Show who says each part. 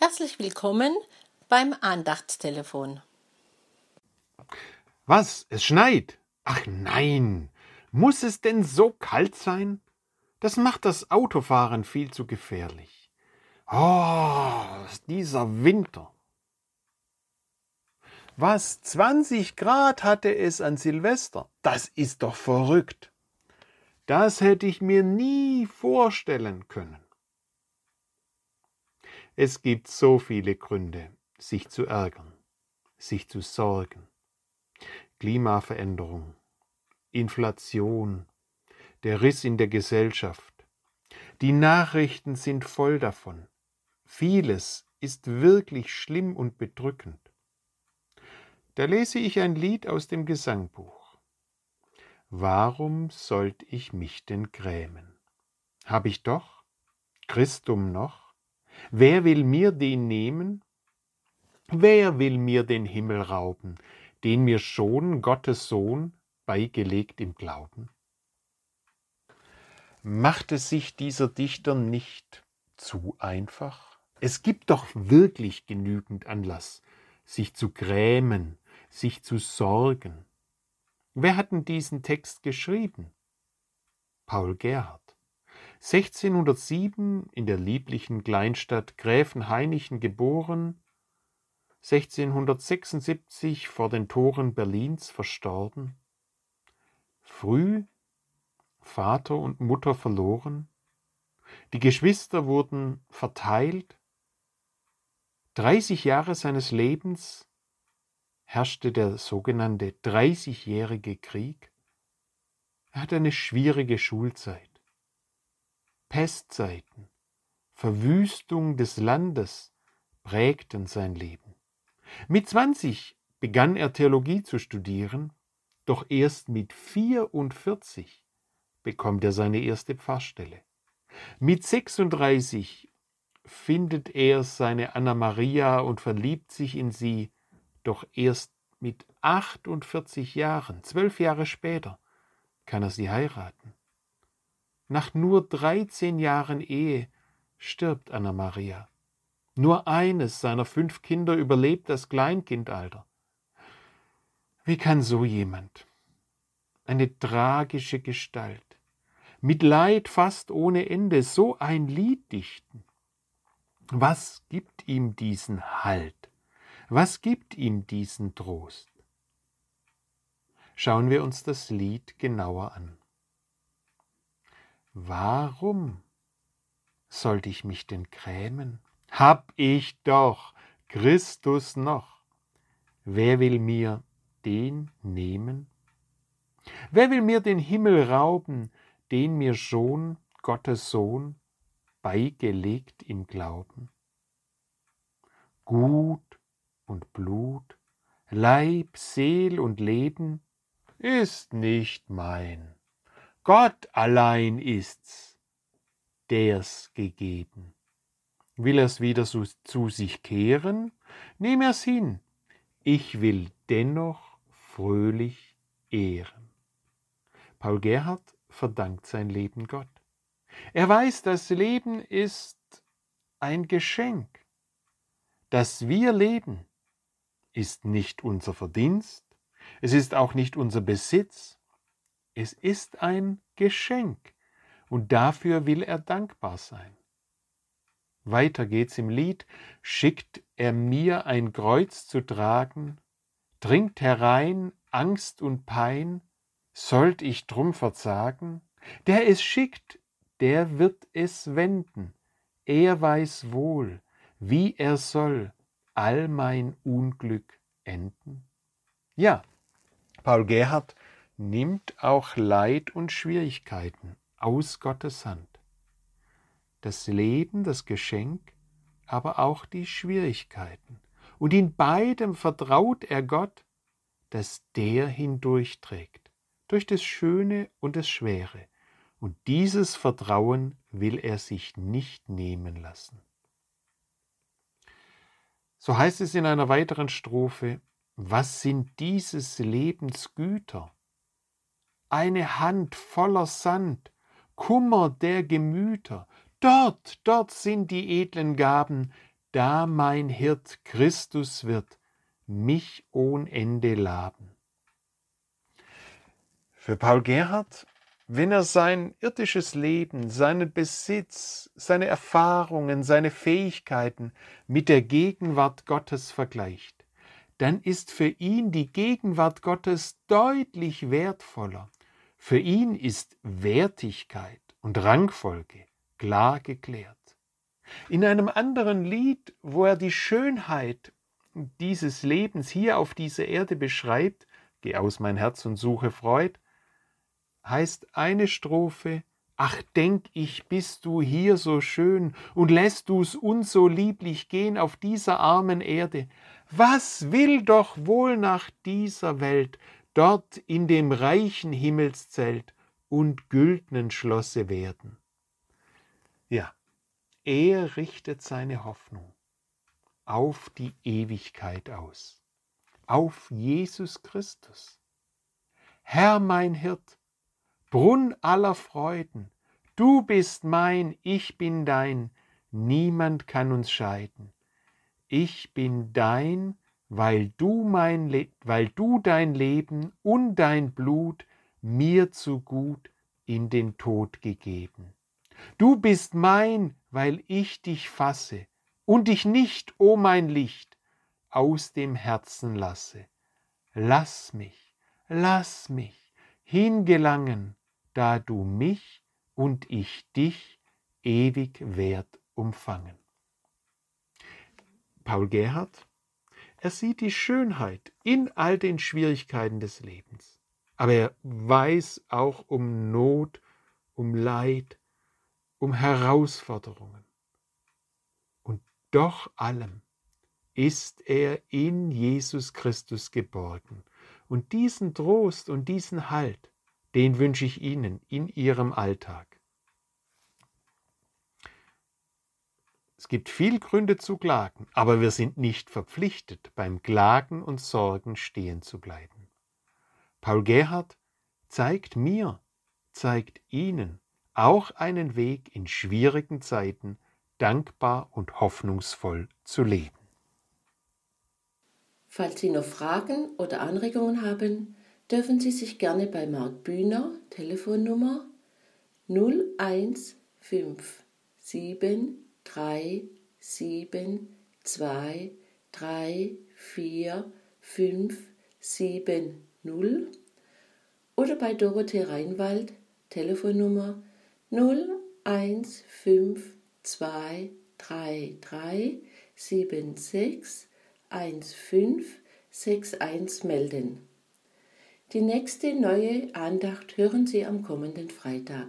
Speaker 1: Herzlich willkommen beim Andachtstelefon.
Speaker 2: Was? Es schneit? Ach nein. Muss es denn so kalt sein? Das macht das Autofahren viel zu gefährlich. Oh, dieser Winter. Was? 20 Grad hatte es an Silvester? Das ist doch verrückt. Das hätte ich mir nie vorstellen können. Es gibt so viele Gründe, sich zu ärgern, sich zu sorgen. Klimaveränderung, Inflation, der Riss in der Gesellschaft. Die Nachrichten sind voll davon. Vieles ist wirklich schlimm und bedrückend. Da lese ich ein Lied aus dem Gesangbuch. Warum sollt ich mich denn grämen? Hab ich doch Christum noch? Wer will mir den nehmen? Wer will mir den Himmel rauben, den mir schon Gottes Sohn beigelegt im Glauben? Macht es sich dieser Dichter nicht zu einfach? Es gibt doch wirklich genügend Anlass, sich zu grämen, sich zu sorgen. Wer hat denn diesen Text geschrieben? Paul Gerhard. 1607 in der lieblichen Kleinstadt Gräfenhainichen geboren, 1676 vor den Toren Berlins verstorben, früh Vater und Mutter verloren, die Geschwister wurden verteilt, 30 Jahre seines Lebens herrschte der sogenannte Dreißigjährige Krieg. Er hatte eine schwierige Schulzeit. Pestzeiten, Verwüstung des Landes prägten sein Leben. Mit 20 begann er Theologie zu studieren, doch erst mit 44 bekommt er seine erste Pfarrstelle. Mit 36 findet er seine Anna Maria und verliebt sich in sie, doch erst mit 48 Jahren, zwölf Jahre später, kann er sie heiraten. Nach nur 13 Jahren Ehe stirbt Anna Maria. Nur eines seiner fünf Kinder überlebt das Kleinkindalter. Wie kann so jemand, eine tragische Gestalt, mit Leid fast ohne Ende, so ein Lied dichten? Was gibt ihm diesen Halt? Was gibt ihm diesen Trost? Schauen wir uns das Lied genauer an. Warum sollte ich mich denn grämen? Hab ich doch Christus noch. Wer will mir den nehmen? Wer will mir den Himmel rauben, den mir schon Gottes Sohn beigelegt im Glauben? Gut und Blut, Leib, Seel und Leben ist nicht mein Gott allein ist's, der's gegeben. Will er's wieder zu, zu sich kehren? Nehm er's hin. Ich will dennoch fröhlich ehren. Paul Gerhard verdankt sein Leben Gott. Er weiß, das Leben ist ein Geschenk. Dass wir leben, ist nicht unser Verdienst, es ist auch nicht unser Besitz, es ist ein Geschenk und dafür will er dankbar sein. Weiter geht's im Lied, schickt er mir ein Kreuz zu tragen, dringt herein Angst und Pein, sollt ich drum verzagen? Der es schickt, der wird es wenden, er weiß wohl, wie er soll all mein Unglück enden. Ja, Paul Gerhard nimmt auch Leid und Schwierigkeiten aus Gottes Hand. Das Leben, das Geschenk, aber auch die Schwierigkeiten. Und in beidem vertraut er Gott, dass der hindurchträgt, durch das Schöne und das Schwere. Und dieses Vertrauen will er sich nicht nehmen lassen. So heißt es in einer weiteren Strophe, was sind dieses Lebens Güter? Eine Hand voller Sand, Kummer der Gemüter. Dort, dort sind die edlen Gaben, da mein Hirt Christus wird, mich ohn Ende laben. Für Paul Gerhard, wenn er sein irdisches Leben, seinen Besitz, seine Erfahrungen, seine Fähigkeiten mit der Gegenwart Gottes vergleicht, dann ist für ihn die Gegenwart Gottes deutlich wertvoller. Für ihn ist Wertigkeit und Rangfolge klar geklärt. In einem anderen Lied, wo er die Schönheit dieses Lebens hier auf dieser Erde beschreibt, Geh aus mein Herz und suche Freud, heißt eine Strophe, Ach, denk ich, bist du hier so schön und lässt du's uns so lieblich gehen auf dieser armen Erde. Was will doch wohl nach dieser Welt dort in dem reichen Himmelszelt und güldnen Schlosse werden? Ja, er richtet seine Hoffnung auf die Ewigkeit aus, auf Jesus Christus. Herr mein Hirt, Brunn aller Freuden, du bist mein, ich bin dein, niemand kann uns scheiden. Ich bin dein, weil du mein Le weil du dein Leben und dein Blut mir zu gut in den Tod gegeben. Du bist mein, weil ich dich fasse und dich nicht, o oh mein Licht, aus dem Herzen lasse. Lass mich, lass mich hingelangen, da du mich und ich dich ewig wert umfangen. Paul Gerhard, er sieht die Schönheit in all den Schwierigkeiten des Lebens, aber er weiß auch um Not, um Leid, um Herausforderungen. Und doch allem ist er in Jesus Christus geborgen. Und diesen Trost und diesen Halt, den wünsche ich Ihnen in Ihrem Alltag. Es gibt viel Gründe zu klagen, aber wir sind nicht verpflichtet, beim Klagen und Sorgen stehen zu bleiben. Paul Gerhard zeigt mir, zeigt Ihnen, auch einen Weg in schwierigen Zeiten dankbar und hoffnungsvoll zu leben.
Speaker 1: Falls Sie noch Fragen oder Anregungen haben, dürfen Sie sich gerne bei Marc Bühner, Telefonnummer 01577234570 oder bei Dorothee Reinwald, Telefonnummer 0152333761561 melden. Die nächste neue Andacht hören Sie am kommenden Freitag.